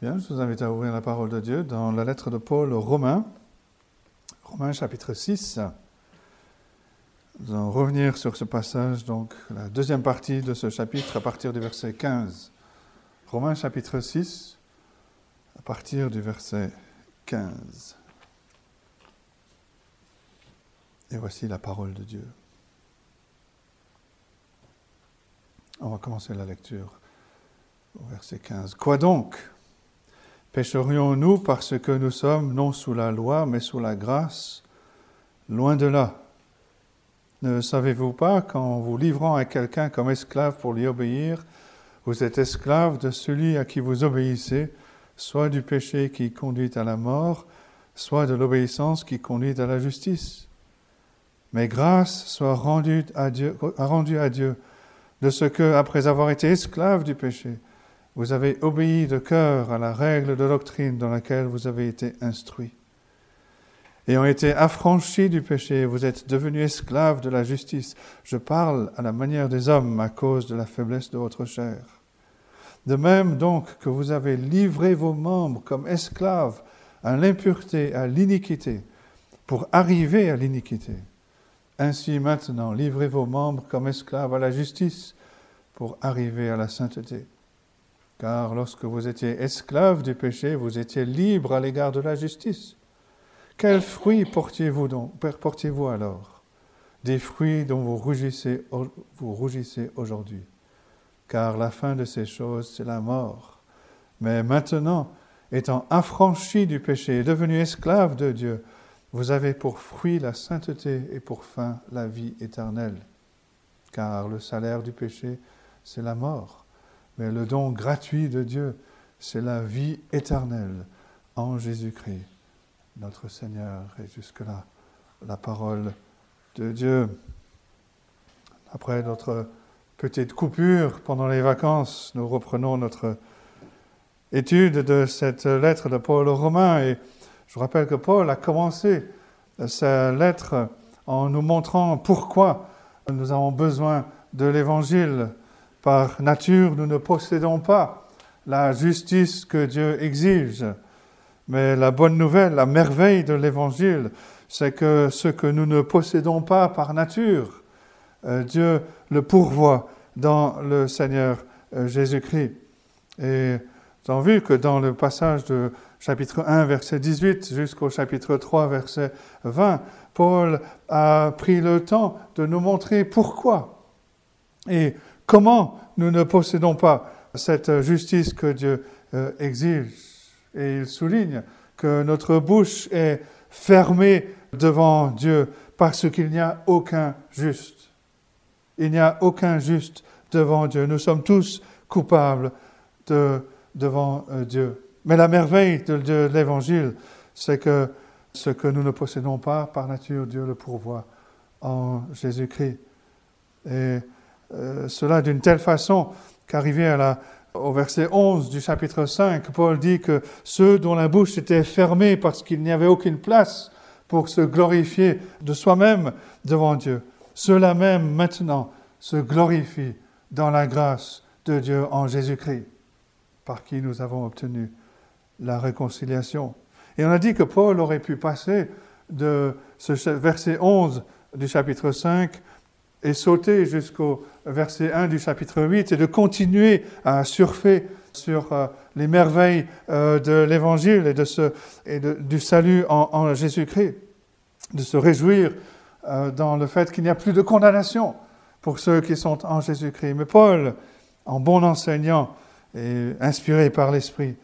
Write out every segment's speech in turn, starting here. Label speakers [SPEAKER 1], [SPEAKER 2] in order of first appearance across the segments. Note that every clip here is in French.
[SPEAKER 1] Bien, je vous invite à ouvrir la parole de Dieu dans la lettre de Paul aux Romains, Romains chapitre 6. Nous allons revenir sur ce passage, donc la deuxième partie de ce chapitre à partir du verset 15. Romains chapitre 6, à partir du verset 15. Et voici la parole de Dieu. On va commencer la lecture au verset 15. Quoi donc? Pécherions-nous parce que nous sommes non sous la loi, mais sous la grâce? Loin de là. Ne savez-vous pas qu'en vous livrant à quelqu'un comme esclave pour lui obéir, vous êtes esclave de celui à qui vous obéissez, soit du péché qui conduit à la mort, soit de l'obéissance qui conduit à la justice? Mais grâce soit rendue à Dieu, rendue à Dieu de ce que, après avoir été esclave du péché, vous avez obéi de cœur à la règle de doctrine dans laquelle vous avez été instruit. Ayant été affranchis du péché, vous êtes devenus esclaves de la justice. Je parle à la manière des hommes à cause de la faiblesse de votre chair. De même donc que vous avez livré vos membres comme esclaves à l'impureté, à l'iniquité, pour arriver à l'iniquité. Ainsi maintenant, livrez vos membres comme esclaves à la justice, pour arriver à la sainteté. Car lorsque vous étiez esclave du péché, vous étiez libre à l'égard de la justice. Quels fruits portiez-vous donc, portiez-vous alors? Des fruits dont vous rougissez, vous rougissez aujourd'hui. Car la fin de ces choses, c'est la mort. Mais maintenant, étant affranchi du péché et devenu esclave de Dieu, vous avez pour fruit la sainteté et pour fin la vie éternelle. Car le salaire du péché, c'est la mort mais le don gratuit de Dieu, c'est la vie éternelle en Jésus-Christ, notre Seigneur. Et jusque-là, la parole de Dieu. Après notre petite coupure pendant les vacances, nous reprenons notre étude de cette lettre de Paul aux Romains. Et je vous rappelle que Paul a commencé sa lettre en nous montrant pourquoi nous avons besoin de l'Évangile par nature, nous ne possédons pas la justice que Dieu exige. Mais la bonne nouvelle, la merveille de l'Évangile, c'est que ce que nous ne possédons pas par nature, euh, Dieu le pourvoit dans le Seigneur euh, Jésus-Christ. Et nous vu que dans le passage de chapitre 1, verset 18 jusqu'au chapitre 3, verset 20, Paul a pris le temps de nous montrer pourquoi. Et Comment nous ne possédons pas cette justice que Dieu euh, exige Et il souligne que notre bouche est fermée devant Dieu parce qu'il n'y a aucun juste. Il n'y a aucun juste devant Dieu. Nous sommes tous coupables de, devant euh, Dieu. Mais la merveille de, de l'Évangile, c'est que ce que nous ne possédons pas par nature, Dieu le pourvoit en Jésus-Christ. Et euh, cela d'une telle façon qu'arrivé au verset 11 du chapitre 5, Paul dit que ceux dont la bouche était fermée parce qu'il n'y avait aucune place pour se glorifier de soi-même devant Dieu, ceux-là même maintenant se glorifient dans la grâce de Dieu en Jésus-Christ, par qui nous avons obtenu la réconciliation. Et on a dit que Paul aurait pu passer de ce verset 11 du chapitre 5 et sauter jusqu'au verset 1 du chapitre 8 et de continuer à surfer sur euh, les merveilles euh, de l'Évangile et, du salut en, Jésus-Christ, de se réjouir euh, dans le fait qu'il n'y a plus de condamnation pour ceux qui sont en Jésus-Christ. Mais Paul, en bon enseignant et inspiré par l'Esprit,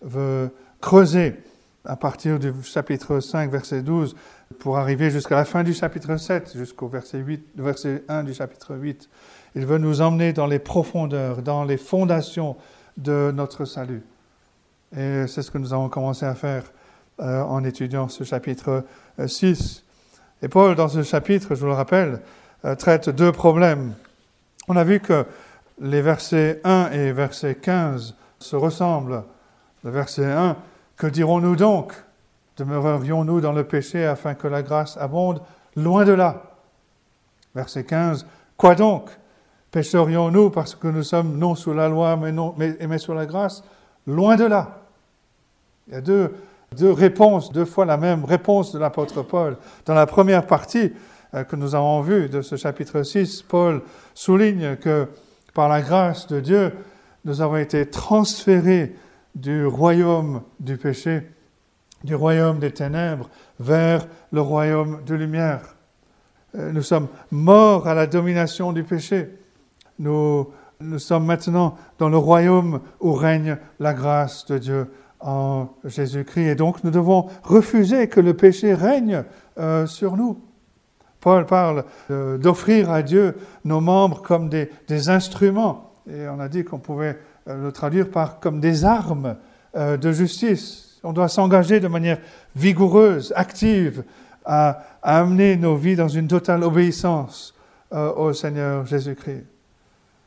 [SPEAKER 1] veut creuser à partir du chapitre 5, verset 12, pour arriver jusqu'à la fin du chapitre 7, jusqu'au verset, 8, verset 1 du chapitre 8. Il veut nous emmener dans les profondeurs, dans les fondations de notre salut. Et c'est ce que nous avons commencé à faire euh, en étudiant ce chapitre 6. Euh, Et Paul, dans ce chapitre, je vous le rappelle, euh, traite deux problèmes. On a vu que les versets 1 et verset 15 se ressemblent. Le verset 1, que dirons-nous donc? Demeurerions-nous dans le péché afin que la grâce abonde? Loin de là. Verset 15. Quoi donc? Pécherions-nous parce que nous sommes non sous la loi mais, non, mais, mais sous la grâce? Loin de là. Il y a deux, deux réponses, deux fois la même réponse de l'apôtre Paul. Dans la première partie euh, que nous avons vue de ce chapitre 6, Paul souligne que par la grâce de Dieu, nous avons été transférés du royaume du péché, du royaume des ténèbres, vers le royaume de lumière. Euh, nous sommes morts à la domination du péché. Nous, nous sommes maintenant dans le royaume où règne la grâce de Dieu en Jésus-Christ. Et donc nous devons refuser que le péché règne euh, sur nous. Paul parle d'offrir à Dieu nos membres comme des, instruments. Et on a dit qu'on pouvait euh, le traduire par comme des armes euh, de justice. On doit s'engager de manière vigoureuse, active, à, amener nos vies dans une totale obéissance au Seigneur Jésus-Christ.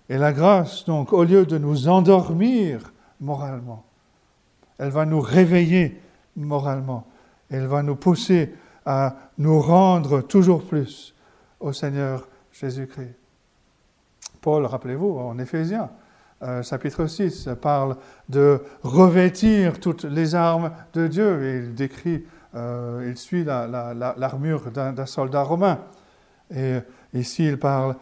[SPEAKER 1] Et la grâce, donc, au lieu de nous endormir moralement, elle va nous réveiller moralement. Elle va nous pousser à nous rendre toujours plus au Seigneur Jésus-Christ. Paul, rappelez-vous, en Éphésiens, euh, chapitre 6, parle de revêtir toutes les armes de Dieu et il décrit, euh, il suit l'armure d'un soldat romain. Et ici, il parle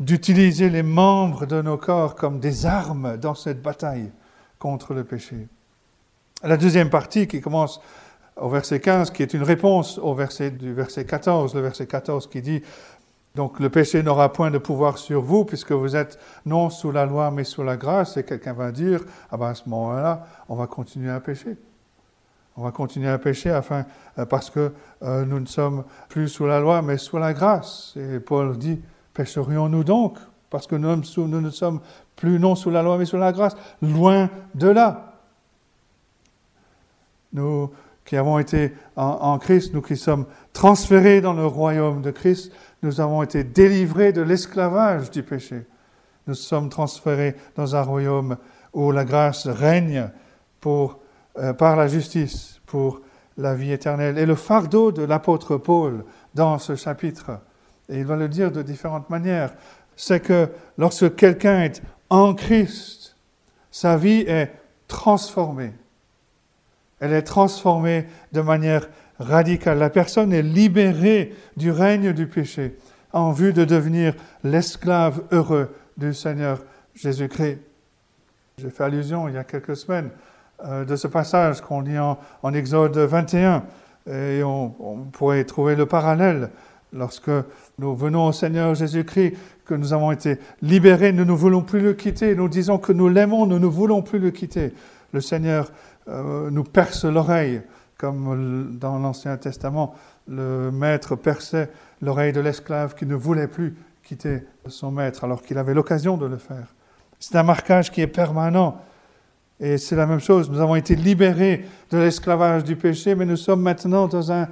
[SPEAKER 1] d'utiliser les membres de nos corps comme des armes dans cette bataille contre le péché. La deuxième partie qui commence au verset 15, qui est une réponse au verset du verset 14, le verset 14 qui dit donc le péché n'aura point de pouvoir sur vous puisque vous êtes non sous la loi mais sous la grâce. Et quelqu'un va dire ah ben à ce moment-là, on va continuer à pécher. On va continuer à pécher afin euh, parce que euh, nous ne sommes plus sous la loi mais sous la grâce. Et Paul dit pécherions-nous donc? Parce que nous, nous ne sommes plus non sous la loi mais sous la grâce Loin de là. Nous qui avons été en, Christ, nous qui sommes transférés dans le royaume de Christ, nous avons été délivrés de l'esclavage du péché. Nous sommes transférés dans un royaume où la grâce règne euh, par la justice pour la vie éternelle. Et le fardeau de l'apôtre Paul dans ce chapitre, et il va le dire de différentes manières, c'est que lorsque quelqu'un est en Christ, sa vie est transformée. Elle est transformée de manière radicale. La personne est libérée du règne du péché en vue de devenir l'esclave heureux du Seigneur Jésus-Christ. J'ai fait allusion il y a quelques semaines euh, de ce passage qu'on lit en, Exode 21 et on, on, pourrait trouver le parallèle lorsque nous venons au Seigneur Jésus-Christ, que nous avons été libérés, nous ne voulons plus le quitter, nous disons que nous l'aimons, nous ne voulons plus le quitter. Le Seigneur euh, nous perce l'oreille, comme dans l'Ancien Testament, le maître perçait l'oreille de l'esclave qui ne voulait plus quitter son maître alors qu'il avait l'occasion de le faire. C'est un marquage qui est permanent. Et c'est la même chose, nous avons été libérés de l'esclavage du péché, mais nous sommes maintenant dans un,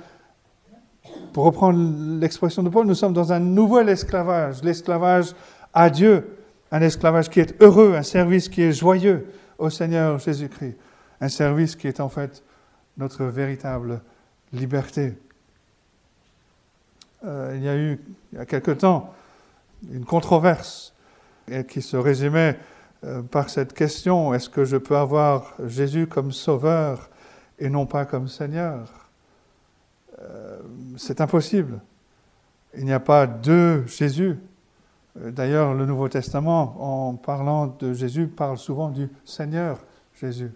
[SPEAKER 1] pour reprendre l'expression de Paul, nous sommes dans un nouvel esclavage, l'esclavage à Dieu, un esclavage qui est heureux, un service qui est joyeux au Seigneur Jésus-Christ un service qui est en fait notre véritable liberté. Euh, il y a eu, il y a quelque temps, une controverse qui se résumait euh, par cette question, est-ce que je peux avoir Jésus comme sauveur et non pas comme Seigneur? Euh, C'est impossible. Il n'y a pas deux Jésus. D'ailleurs, le Nouveau Testament, en parlant de Jésus, parle souvent du Seigneur Jésus.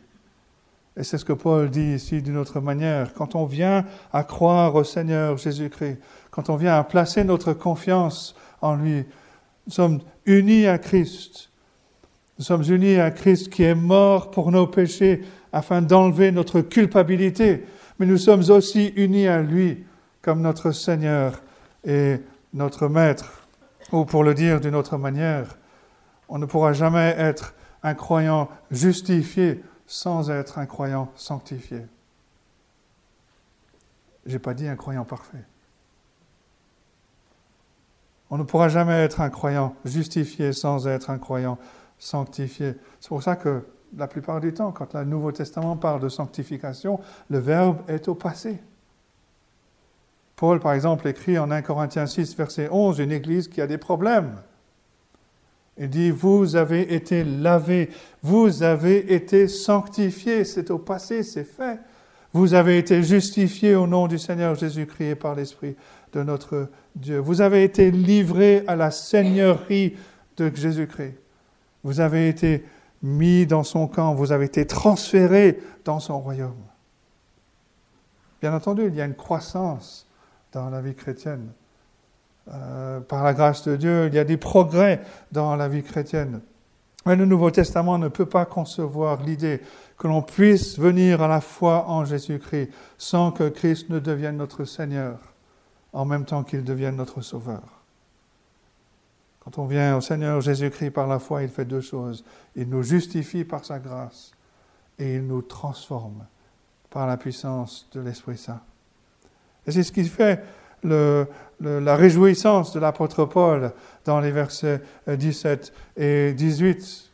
[SPEAKER 1] Et c'est ce que Paul dit ici d'une autre manière. Quand on vient à croire au Seigneur Jésus-Christ, quand on vient à placer notre confiance en lui, nous sommes unis à Christ. Nous sommes unis à Christ qui est mort pour nos péchés afin d'enlever notre culpabilité. Mais nous sommes aussi unis à lui comme notre Seigneur et notre Maître. Ou pour le dire d'une autre manière, on ne pourra jamais être un croyant justifié sans être un croyant sanctifié. Je n'ai pas dit un croyant parfait. On ne pourra jamais être un croyant justifié sans être un croyant sanctifié. C'est pour ça que la plupart du temps, quand le Nouveau Testament parle de sanctification, le verbe est au passé. Paul, par exemple, écrit en 1 Corinthiens 6, verset 11, une église qui a des problèmes. Il dit, vous avez été lavés, vous avez été sanctifiés, c'est au passé, c'est fait. Vous avez été justifiés au nom du Seigneur Jésus-Christ et par l'Esprit de notre Dieu. Vous avez été livrés à la seigneurie de Jésus-Christ. Vous avez été mis dans son camp, vous avez été transférés dans son royaume. Bien entendu, il y a une croissance dans la vie chrétienne. Euh, par la grâce de Dieu, il y a des progrès dans la vie chrétienne. Mais le Nouveau Testament ne peut pas concevoir l'idée que l'on puisse venir à la foi en Jésus-Christ sans que Christ ne devienne notre Seigneur en même temps qu'il devienne notre Sauveur. Quand on vient au Seigneur Jésus-Christ par la foi, il fait deux choses. Il nous justifie par sa grâce et il nous transforme par la puissance de l'Esprit Saint. Et c'est ce qui fait la réjouissance de l'apôtre Paul dans les versets 17 et 18.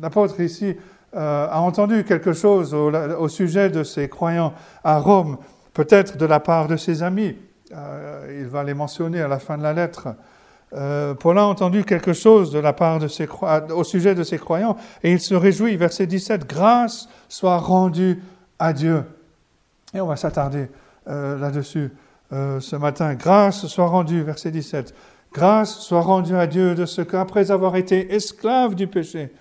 [SPEAKER 1] L'apôtre ici euh, a entendu quelque chose au, sujet de ses croyants à Rome, peut-être de la part de ses amis. Euh, il va les mentionner à la fin de la lettre. Euh, Paul a entendu quelque chose de la part de ses, au sujet de ses croyants et il se réjouit. Verset 17, grâce soit rendue à Dieu. Et on va s'attarder là-dessus. Euh, ce matin. Grâce soit rendue, verset 17. Grâce soit rendue à Dieu de ce qu'après avoir été esclave du péché,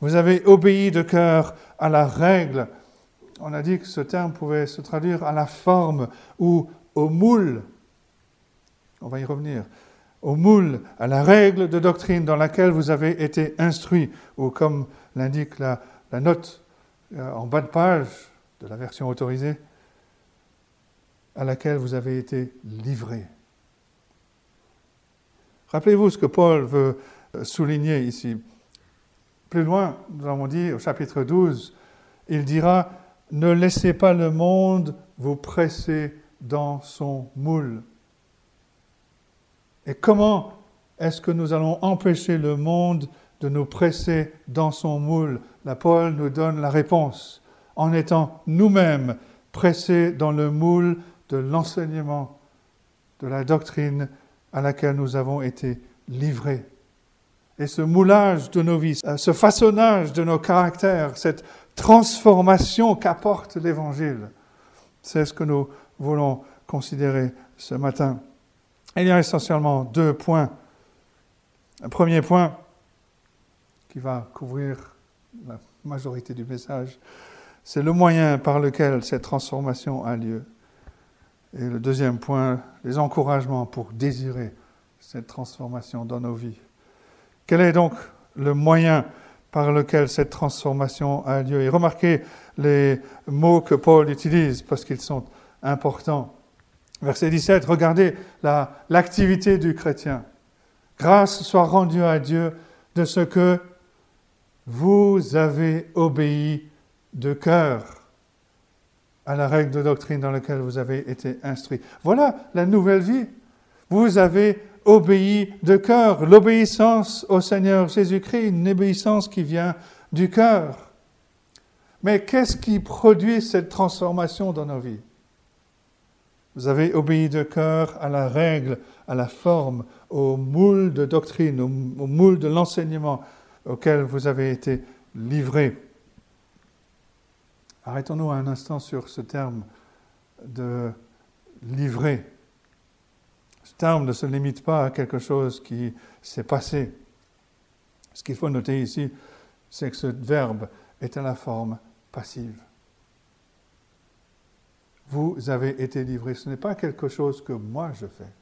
[SPEAKER 1] vous avez obéi de cœur à la règle. On a dit que ce terme pouvait se traduire à la forme ou au moule. On va y revenir. Au moule, à la règle de doctrine dans laquelle vous avez été instruit, ou comme l'indique la, note euh, en bas de page de la version autorisée, à laquelle vous avez été livrés. Rappelez-vous ce que Paul veut euh, souligner ici. Plus loin, nous avons dit au chapitre 12, il dira, ne laissez pas le monde vous presser dans son moule. Et comment est-ce que nous allons empêcher le monde de nous presser dans son moule? La Paul nous donne la réponse en étant nous-mêmes pressés dans le moule de l'enseignement, de la doctrine à laquelle nous avons été livrés. Et ce moulage de nos vies, ce façonnage de nos caractères, cette transformation qu'apporte l'Évangile, c'est ce que nous voulons considérer ce matin. Il y a essentiellement deux points. Un premier point qui va couvrir la majorité du message, c'est le moyen par lequel cette transformation a lieu. Et le deuxième point, les encouragements pour désirer cette transformation dans nos vies. Quel est donc le moyen par lequel cette transformation a lieu? Et remarquez les mots que Paul utilise parce qu'ils sont importants. Verset 17, regardez l'activité du chrétien. Grâce soit rendue à Dieu de ce que vous avez obéi de cœur à la règle de doctrine dans laquelle vous avez été instruit. Voilà la nouvelle vie. Vous avez obéi de cœur, l'obéissance au Seigneur Jésus-Christ, une obéissance qui vient du cœur. Mais qu'est-ce qui produit cette transformation dans nos vies? Vous avez obéi de cœur à la règle, à la forme, au moule de doctrine, au, moule de l'enseignement auquel vous avez été livrés. Arrêtons-nous un instant sur ce terme de livrer. Ce terme ne se limite pas à quelque chose qui s'est passé. Ce qu'il faut noter ici, c'est que ce verbe est à la forme passive. Vous avez été livré. Ce n'est pas quelque chose que moi je fais.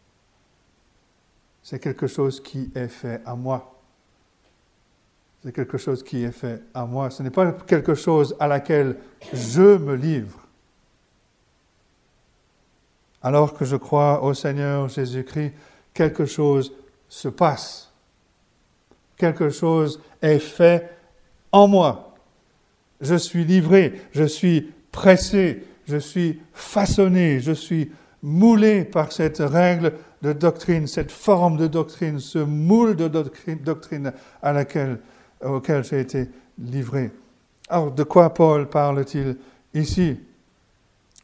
[SPEAKER 1] C'est quelque chose qui est fait à moi. C'est quelque chose qui est fait à moi. Ce n'est pas quelque chose à laquelle je me livre. Alors que je crois au Seigneur Jésus-Christ, quelque chose se passe. Quelque chose est fait en moi. Je suis livré, je suis pressé, je suis façonné, je suis moulé par cette règle de doctrine, cette forme de doctrine, ce moule de doctrine, doctrine à laquelle auquel j'ai été livré. Alors, de quoi Paul parle-t-il ici?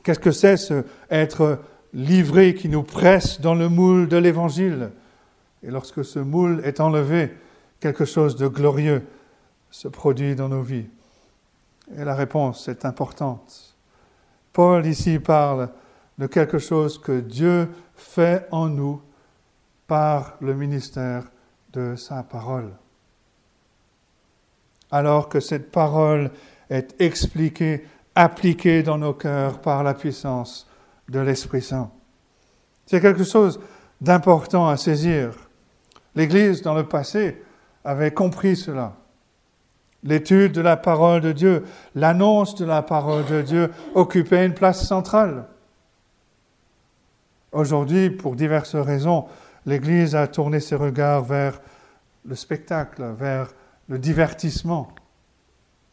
[SPEAKER 1] Qu'est-ce que c'est ce être livré qui nous presse dans le moule de l'Évangile? Et lorsque ce moule est enlevé, quelque chose de glorieux se produit dans nos vies Et la réponse est importante. Paul ici parle de quelque chose que Dieu fait en nous par le ministère de sa parole. Alors que cette parole est expliquée, appliquée dans nos cœurs par la puissance de l'Esprit Saint. C'est quelque chose d'important à saisir. L'Église, dans le passé, avait compris cela. L'étude de la parole de Dieu, l'annonce de la parole de Dieu occupait une place centrale. Aujourd'hui, pour diverses raisons, l'Église a tourné ses regards vers le spectacle, vers le divertissement,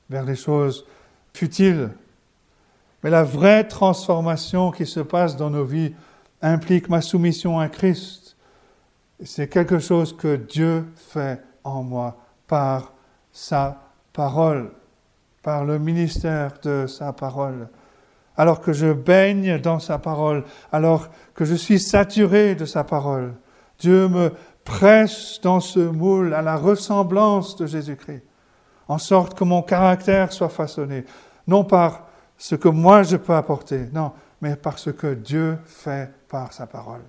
[SPEAKER 1] vers les choses futiles. Mais la vraie transformation qui se passe dans nos vies implique ma soumission à Christ. C'est quelque chose que Dieu fait en moi par sa parole, par le ministère de sa parole. Alors que je baigne dans sa parole, alors que je suis saturé de sa parole, Dieu me presse dans ce moule à la ressemblance de Jésus-Christ, en sorte que mon caractère soit façonné, non par ce que moi je peux apporter, non, mais par ce que Dieu fait par sa parole.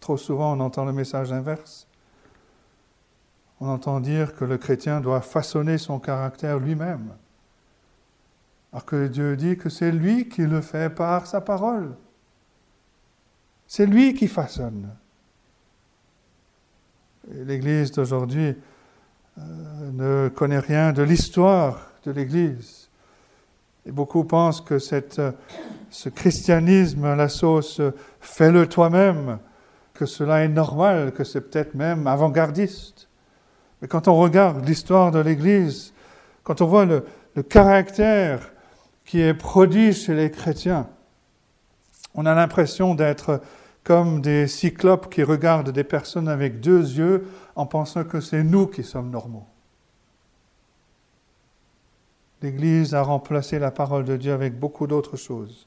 [SPEAKER 1] Trop souvent, on entend le message inverse. On entend dire que le chrétien doit façonner son caractère lui-même, alors que Dieu dit que c'est lui qui le fait par sa parole. C'est lui qui façonne. L'Église d'aujourd'hui euh, ne connaît rien de l'histoire de l'Église. Et beaucoup pensent que cette, ce christianisme la sauce fais-le toi-même, que cela est normal, que c'est peut-être même avant-gardiste. Mais quand on regarde l'histoire de l'Église, quand on voit le caractère qui est produit chez les chrétiens, on a l'impression d'être comme des cyclopes qui regardent des personnes avec deux yeux en pensant que c'est nous qui sommes normaux. L'Église a remplacé la parole de Dieu avec beaucoup d'autres choses.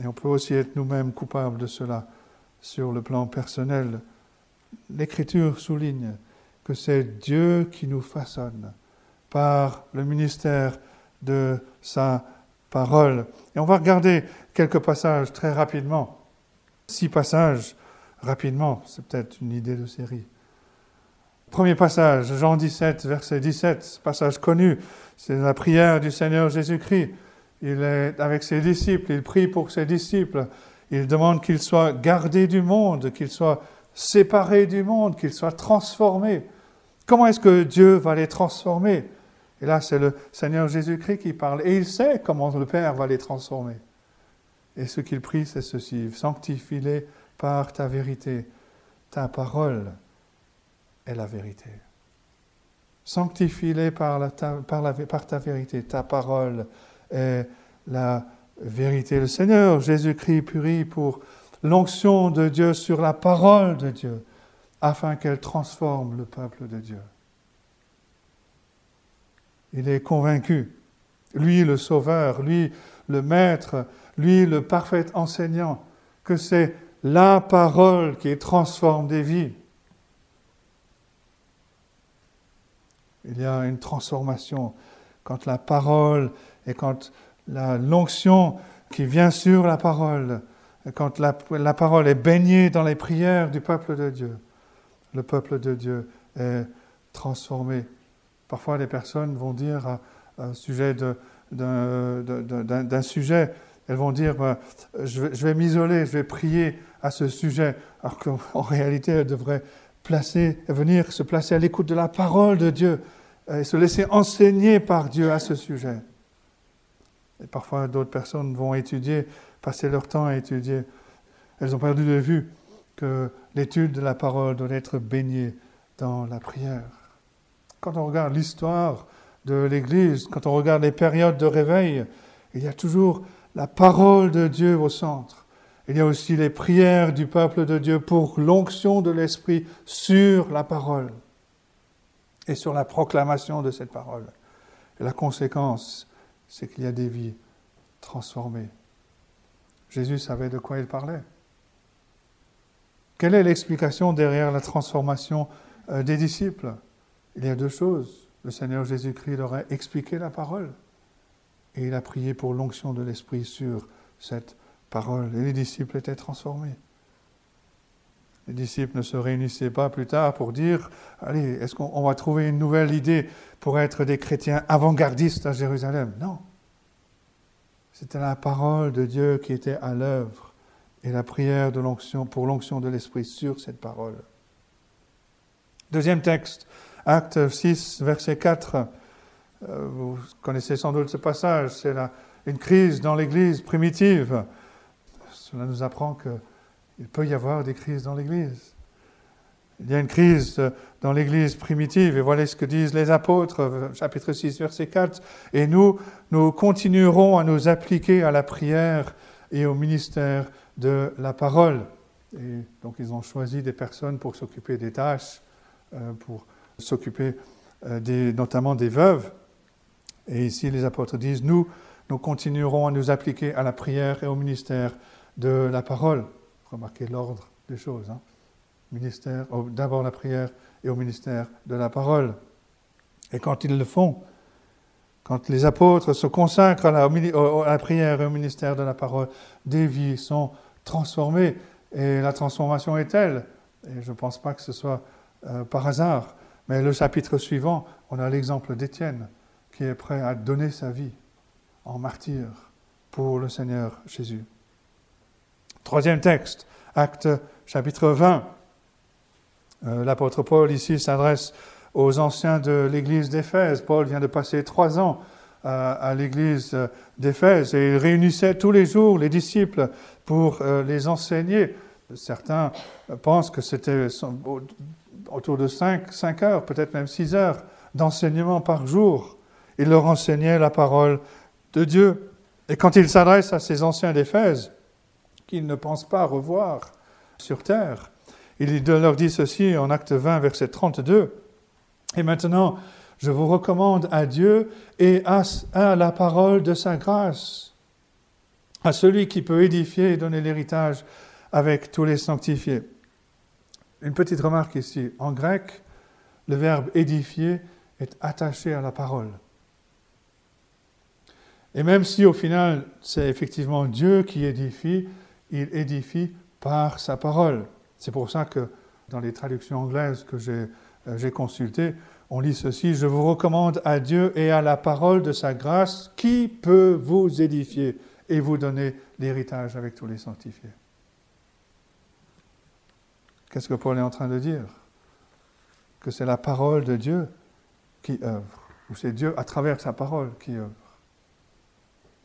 [SPEAKER 1] Et on peut aussi être nous-mêmes coupables de cela sur le plan personnel. L'Écriture souligne que c'est Dieu qui nous façonne par le ministère de sa Et on va regarder quelques passages très rapidement. Six passages rapidement, c'est peut-être une idée de série. Premier passage, Jean 17, verset 17, passage connu, c'est la prière du Seigneur Jésus-Christ. Il est avec ses disciples, il prie pour ses disciples, il demande qu'ils soient gardés du monde, qu'ils soient séparés du monde, qu'ils soient transformés. Comment est-ce que Dieu va les transformer? Et là, c'est le Seigneur Jésus-Christ qui parle, et il sait comment le Père va les transformer. Et ce qu'il prie, c'est ceci, sanctifie-les par ta vérité, ta parole est la vérité. Sanctifie-les par, par, ta vérité. Ta parole est la vérité. Le Seigneur Jésus-Christ prie pour l'onction de Dieu sur la parole de Dieu, afin qu'elle transforme le peuple de Dieu. Il est convaincu, lui le Sauveur, lui le Maître, lui le parfait enseignant, que c'est la parole qui transforme des vies. Il y a une transformation quand la parole et quand l'onction qui vient sur la parole, quand la, parole est baignée dans les prières du peuple de Dieu, le peuple de Dieu est transformé. Parfois, les personnes vont dire à, sujet d'un sujet, elles vont dire bah, je vais, vais m'isoler, je vais prier à ce sujet, alors qu'en réalité, elles devraient placer, venir se placer à l'écoute de la parole de Dieu et se laisser enseigner par Dieu à ce sujet. Et parfois, d'autres personnes vont étudier, passer leur temps à étudier. Elles ont perdu de vue que l'étude de la parole doit être baignée dans la prière. Quand on regarde l'histoire de l'Église, quand on regarde les périodes de réveil, il y a toujours la parole de Dieu au centre. Il y a aussi les prières du peuple de Dieu pour l'onction de l'Esprit sur la parole et sur la proclamation de cette parole. Et la conséquence, c'est qu'il y a des vies transformées. Jésus savait de quoi il parlait. Quelle est l'explication derrière la transformation euh, des disciples? Il y a deux choses. Le Seigneur Jésus-Christ leur a expliqué la parole et il a prié pour l'onction de l'Esprit sur cette parole. Et les disciples étaient transformés. Les disciples ne se réunissaient pas plus tard pour dire, allez, est-ce qu'on va trouver une nouvelle idée pour être des chrétiens avant-gardistes à Jérusalem? Non. C'était la parole de Dieu qui était à l'œuvre et la prière de l'onction pour l'onction de l'Esprit sur cette parole. Deuxième texte, Acte 6, verset 4. Euh, vous connaissez sans doute ce passage, c'est une crise dans l'Église primitive. Cela nous apprend qu'il peut y avoir des crises dans l'Église. Il y a une crise dans l'Église primitive, et voilà ce que disent les apôtres, chapitre 6, verset 4. Et nous, nous continuerons à nous appliquer à la prière et au ministère de la parole. Et donc ils ont choisi des personnes pour s'occuper des tâches, euh, pour s'occuper euh, notamment des veuves. Et ici, les apôtres disent, nous, nous continuerons à nous appliquer à la prière et au ministère de la parole. Remarquez l'ordre des choses. Hein. Ministère, d'abord la prière et au ministère de la parole. Et quand ils le font, quand les apôtres se consacrent à la, prière et au ministère de la parole, des vies sont transformées. Et la transformation est telle, et je ne pense pas que ce soit euh, par hasard, mais le chapitre suivant, on a l'exemple d'Étienne qui est prêt à donner sa vie en martyr pour le Seigneur Jésus. Troisième texte, acte chapitre 20. Euh, l'apôtre Paul ici s'adresse aux anciens de l'église d'Éphèse. Paul vient de passer trois ans euh, à l'église d'Éphèse et il réunissait tous les jours les disciples pour euh, les enseigner. Certains pensent que c'était autour de cinq, cinq heures, peut-être même six heures d'enseignement par jour. Il leur enseignait la parole de Dieu. Et quand il s'adresse à ces anciens d'Éphèse, qu'ils ne pensent pas revoir sur terre, il leur dit ceci en acte 20, verset 32. Et maintenant, je vous recommande à Dieu et à la parole de sa grâce, à celui qui peut édifier et donner l'héritage avec tous les sanctifiés. Une petite remarque ici. En grec, le verbe édifier est attaché à la parole. Et même si au final c'est effectivement Dieu qui édifie, il édifie par sa parole. C'est pour ça que dans les traductions anglaises que j'ai euh, consultées, on lit ceci, je vous recommande à Dieu et à la parole de sa grâce qui peut vous édifier et vous donner l'héritage avec tous les sanctifiés? Qu'est-ce que Paul est en train de dire? Que c'est la parole de Dieu qui œuvre, ou c'est Dieu à travers sa parole qui œuvre.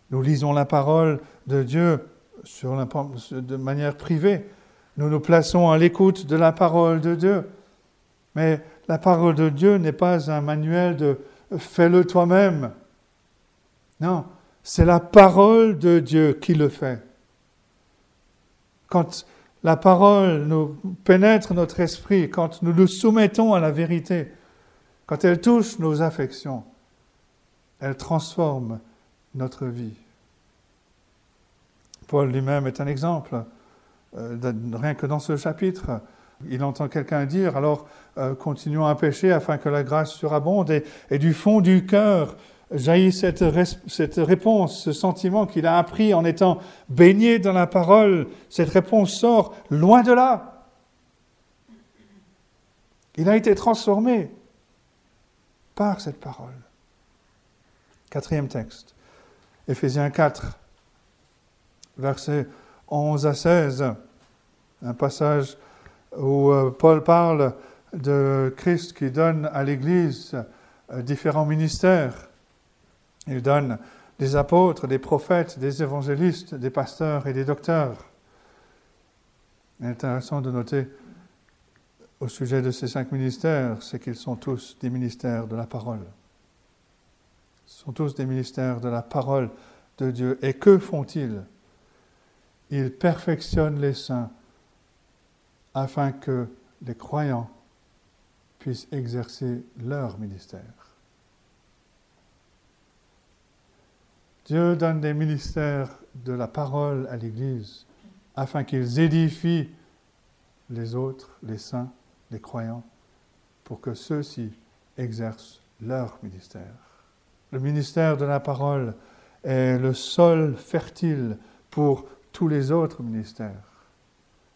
[SPEAKER 1] Nous lisons la parole de Dieu sur de manière privée. Nous nous plaçons à l'écoute de la parole de Dieu. Mais la parole de Dieu n'est pas un manuel de fais-le toi-même. Non, c'est la parole de Dieu qui le fait. Quand la parole nous pénètre notre esprit, quand nous nous soumettons à la vérité, quand elle touche nos affections, elle transforme notre vie. Paul lui-même est un exemple, euh, rien que dans ce chapitre. Il entend quelqu'un dire, alors euh, continuons à pécher afin que la grâce surabonde, et, et du fond du cœur, jaillit cette, cette réponse, ce sentiment qu'il a appris en étant baigné dans la parole. Cette réponse sort loin de là. Il a été transformé par cette parole. Quatrième texte, Éphésiens 4, versets 11 à 16, un passage où euh, Paul parle de Christ qui donne à l'Église euh, différents ministères. Il donne des apôtres, des prophètes, des évangélistes, des pasteurs et des docteurs. Il est intéressant de noter au sujet de ces cinq ministères, c'est qu'ils sont tous des ministères de la parole. Ils sont tous des ministères de la parole de Dieu. Et que font-ils? Ils perfectionnent les saints afin que les croyants puissent exercer leur ministère. Dieu donne des ministères de la parole à l'Église afin qu'ils édifient les autres, les saints, les croyants, pour que ceux-ci exercent leur ministère. Le ministère de la parole est le sol fertile pour tous les autres ministères.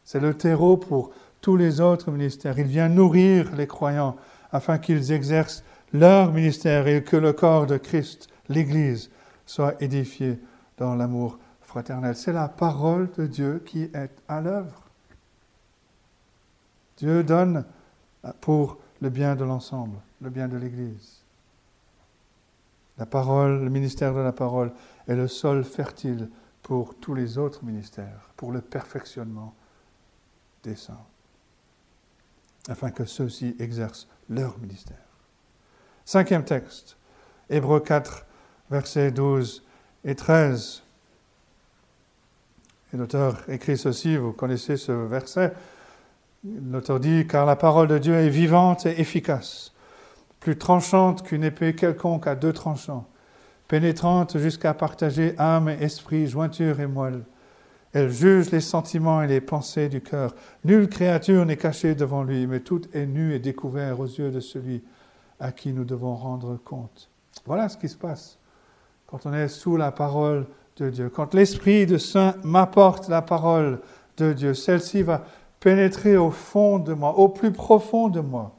[SPEAKER 1] C'est le terreau pour tous les autres ministères. Il vient nourrir les croyants afin qu'ils exercent leur ministère et que le corps de Christ, l'Église, soit édifié dans l'amour fraternel. C'est la parole de Dieu qui est à l'œuvre. Dieu donne pour le bien de l'ensemble, le bien de l'Église. La parole, le ministère de la parole est le sol fertile pour tous les autres ministères, pour le perfectionnement des saints, afin que ceux-ci exercent leur ministère. Cinquième texte, Hébreux 4, versets 12 et 13. Et l'auteur écrit ceci, vous connaissez ce verset. L'auteur dit, car la parole de Dieu est vivante et efficace, plus tranchante qu'une épée quelconque à deux tranchants, pénétrante jusqu'à partager âme et esprit, jointure et moelle. Elle juge les sentiments et les pensées du cœur. Nulle créature n'est cachée devant lui, mais tout est nu et découvert aux yeux de celui à qui nous devons rendre compte. Voilà ce qui se passe quand on est sous la parole de Dieu. Quand l'Esprit de Saint m'apporte la parole de Dieu, celle-ci va pénétrer au fond de moi, au plus profond de moi,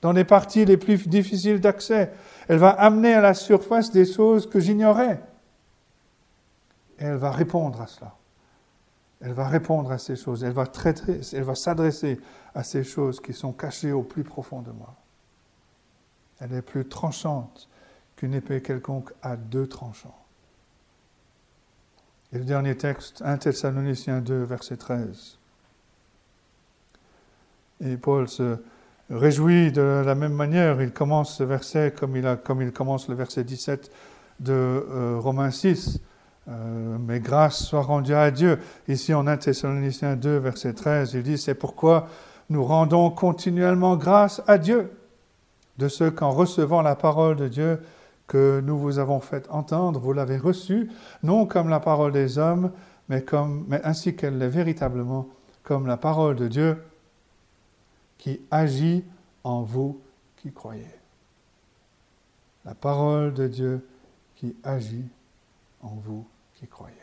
[SPEAKER 1] dans les parties les plus difficiles d'accès. Elle va amener à la surface des choses que j'ignorais. Et elle va répondre à cela. Elle va répondre à ces choses. Elle va traiter, elle va s'adresser à ces choses qui sont cachées au plus profond de moi. Elle est plus tranchante qu'une épée quelconque à deux tranchants. Et le dernier texte, 1 Thessaloniciens 2, verset 13. Et Paul se réjouit de la même manière. Il commence ce verset comme il, a, comme il commence le verset 17 de euh, Romains 6. Euh, mais grâce soit rendue à Dieu. Ici en 1 Thessaloniciens 2, verset 13, il dit C'est pourquoi nous rendons continuellement grâce à Dieu de ce qu'en recevant la parole de Dieu, que nous vous avons fait entendre, vous l'avez reçue, non comme la parole des hommes, mais, comme, mais ainsi qu'elle l'est véritablement, comme la parole de Dieu qui agit en vous qui croyez. La parole de Dieu qui agit en vous qui croyez.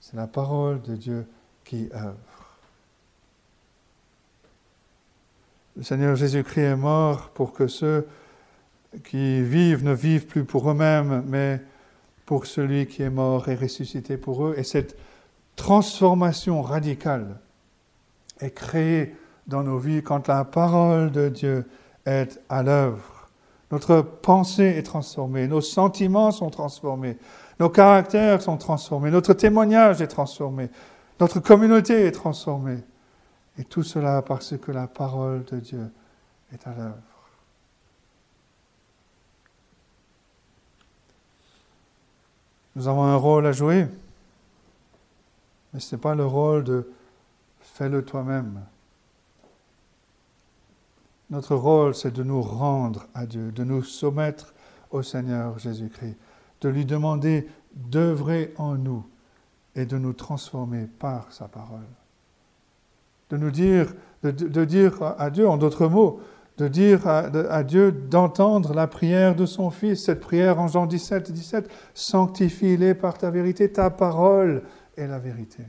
[SPEAKER 1] C'est la parole de Dieu qui œuvre. Le Seigneur Jésus-Christ est mort pour que ceux qui vivent ne vivent plus pour eux-mêmes, mais pour celui qui est mort et ressuscité pour eux. Et cette transformation radicale est créée dans nos vies quand la parole de Dieu est à l'œuvre. Notre pensée est transformée, nos sentiments sont transformés, nos caractères sont transformés, notre témoignage est transformé, notre communauté est transformée. Et tout cela parce que la parole de Dieu est à l'œuvre. Nous avons un rôle à jouer, mais ce n'est pas le rôle de fais-le toi-même. Notre rôle, c'est de nous rendre à Dieu, de nous soumettre au Seigneur Jésus-Christ, de lui demander d'œuvrer en nous et de nous transformer par sa parole. De nous dire, de, dire à Dieu, en d'autres mots, de dire à, Dieu d'entendre la prière de son Fils, cette prière en Jean 17, 17, sanctifie-les par ta vérité, ta parole est la vérité.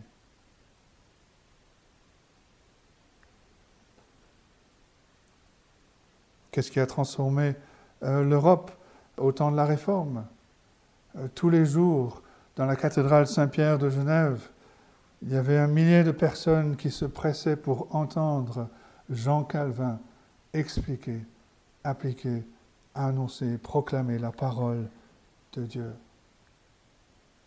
[SPEAKER 1] Qu'est-ce qui a transformé euh, l'Europe au temps de la Réforme? Euh, Tous les jours, dans la cathédrale Saint-Pierre de Genève, il y avait un millier de personnes qui se pressaient pour entendre Jean Calvin expliquer, appliquer, annoncer, proclamer la parole de Dieu.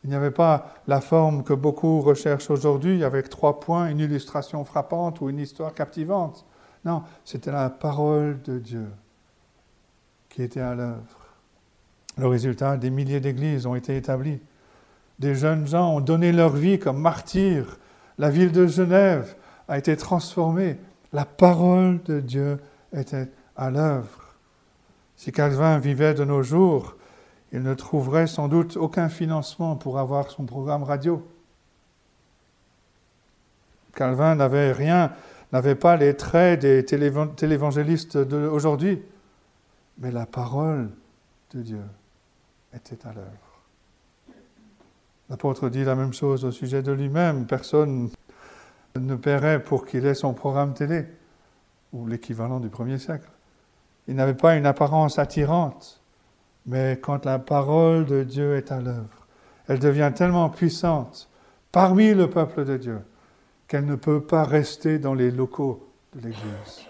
[SPEAKER 1] Il n'y avait pas la forme que beaucoup recherchent aujourd'hui avec trois points, une illustration frappante ou une histoire captivante. Non, c'était la parole de Dieu qui était à l'œuvre. Le résultat, des milliers d'églises ont été établies. Des jeunes gens ont donné leur vie comme martyrs. La ville de Genève a été transformée. La parole de Dieu était à l'œuvre. Si Calvin vivait de nos jours, il ne trouverait sans doute aucun financement pour avoir son programme radio. Calvin n'avait rien, n'avait pas les traits des télévangélistes d'aujourd'hui, mais la parole de Dieu était à l'œuvre. L'apôtre dit la même chose au sujet de lui-même. Personne ne paierait pour qu'il ait son programme télé, ou l'équivalent du premier siècle. Il n'avait pas une apparence attirante, mais quand la parole de Dieu est à l'œuvre, elle devient tellement puissante parmi le peuple de Dieu qu'elle ne peut pas rester dans les locaux de l'Église.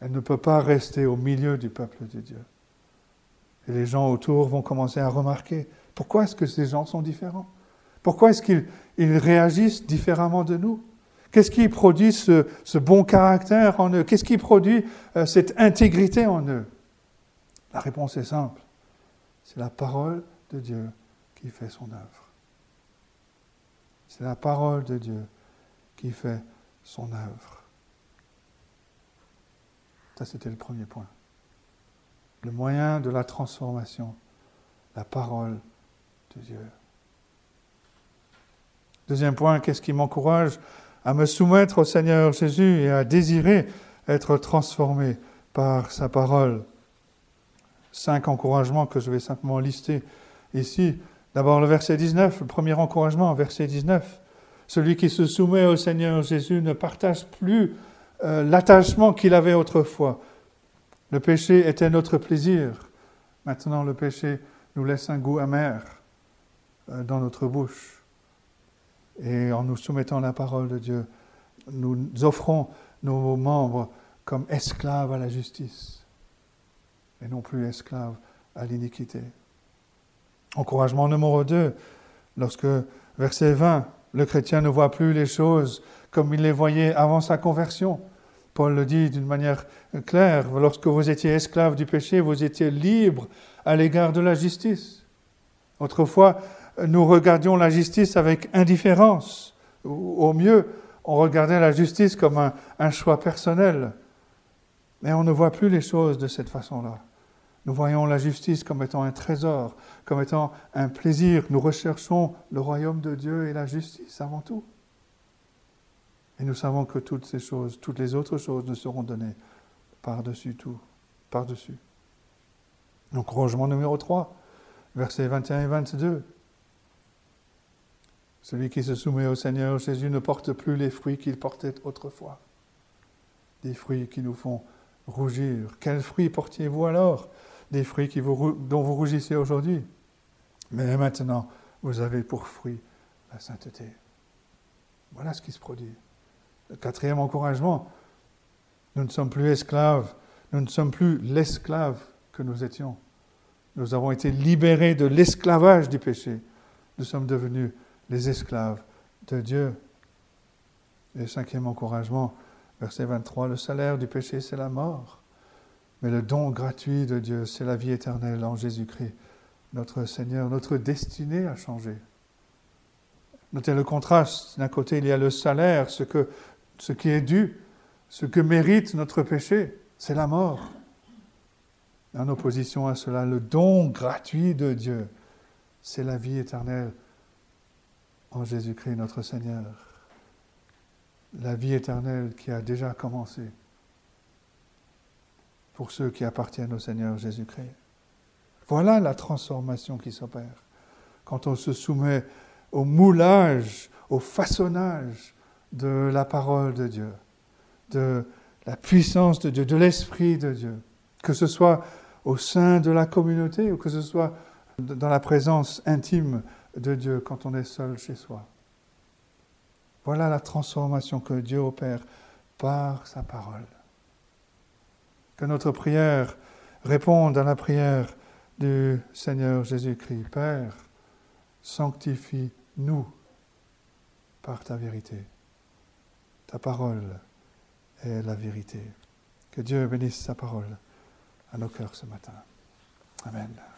[SPEAKER 1] Elle ne peut pas rester au milieu du peuple de Dieu. Et les gens autour vont commencer à remarquer pourquoi est-ce que ces gens sont différents? Pourquoi est-ce qu'ils réagissent différemment de nous? Qu'est-ce qui produit ce, bon caractère en eux? Qu'est-ce qui produit euh, cette intégrité en eux? La réponse est simple. C'est la parole de Dieu qui fait son œuvre. C'est la parole de Dieu qui fait son œuvre. Ça, c'était le premier point. Le moyen de la transformation, la parole de Dieu. Deuxième point, qu'est-ce qui m'encourage? À me soumettre au Seigneur Jésus et à désirer être transformé par sa parole Cinq encouragements que je vais simplement lister ici. D'abord le verset 19, le premier encouragement, verset 19. Celui qui se soumet au Seigneur Jésus ne partage plus euh, l'attachement qu'il avait autrefois. Le péché était notre plaisir. Maintenant, le péché nous laisse un goût amer euh, dans notre bouche. Et en nous soumettant à la parole de Dieu, nous offrons nos membres comme esclaves à la justice et non plus esclaves à l'iniquité. Encouragement numéro 2, lorsque, verset 20, le chrétien ne voit plus les choses comme il les voyait avant sa conversion. Paul le dit d'une manière claire, lorsque vous étiez esclave du péché, vous étiez libre à l'égard de la justice. Autrefois, nous regardions la justice avec indifférence. Au mieux, on regardait la justice comme un, un choix personnel. Mais on ne voit plus les choses de cette façon-là. Nous voyons la justice comme étant un trésor, comme étant un plaisir. Nous recherchons le royaume de Dieu et la justice avant tout. Et nous savons que toutes ces choses, toutes les autres choses nous seront données par-dessus tout, par-dessus. Encouragement numéro 3, versets 21 et 22. Celui qui se soumet au Seigneur Jésus ne porte plus les fruits qu'il portait autrefois. Des fruits qui nous font rougir. Quels fruits portiez-vous alors? Des fruits dont vous rougissez aujourd'hui. Mais maintenant, vous avez pour fruit la sainteté. Voilà ce qui se produit. Le quatrième encouragement, nous ne sommes plus esclaves, nous ne sommes plus l'esclave que nous étions. Nous avons été libérés de l'esclavage du péché. Nous sommes devenus les esclaves de Dieu. Et cinquième encouragement, verset 23, le salaire du péché, c'est la mort. Mais le don gratuit de Dieu, c'est la vie éternelle en Jésus-Christ, notre Seigneur. Notre destinée a changé. Notez le contraste. D'un côté, il y a le salaire, ce, ce qui est dû, ce que mérite notre péché, c'est la mort. En opposition à cela, le don gratuit de Dieu, c'est la vie éternelle en Jésus-Christ notre Seigneur. La vie éternelle qui a déjà commencé pour ceux qui appartiennent au Seigneur Jésus-Christ. Voilà la transformation qui s'opère quand on se soumet au moulage, au façonnage de la parole de Dieu, de la puissance de Dieu, de l'Esprit de Dieu, que ce soit au sein de la communauté ou que ce soit dans la présence intime de Dieu quand on est seul chez soi. Voilà la transformation que Dieu opère par sa parole. Que notre prière réponde à la prière du Seigneur Jésus-Christ. Père, sanctifie-nous par ta vérité. Ta parole est la vérité. Que Dieu bénisse sa parole à nos cœurs ce matin. Amen.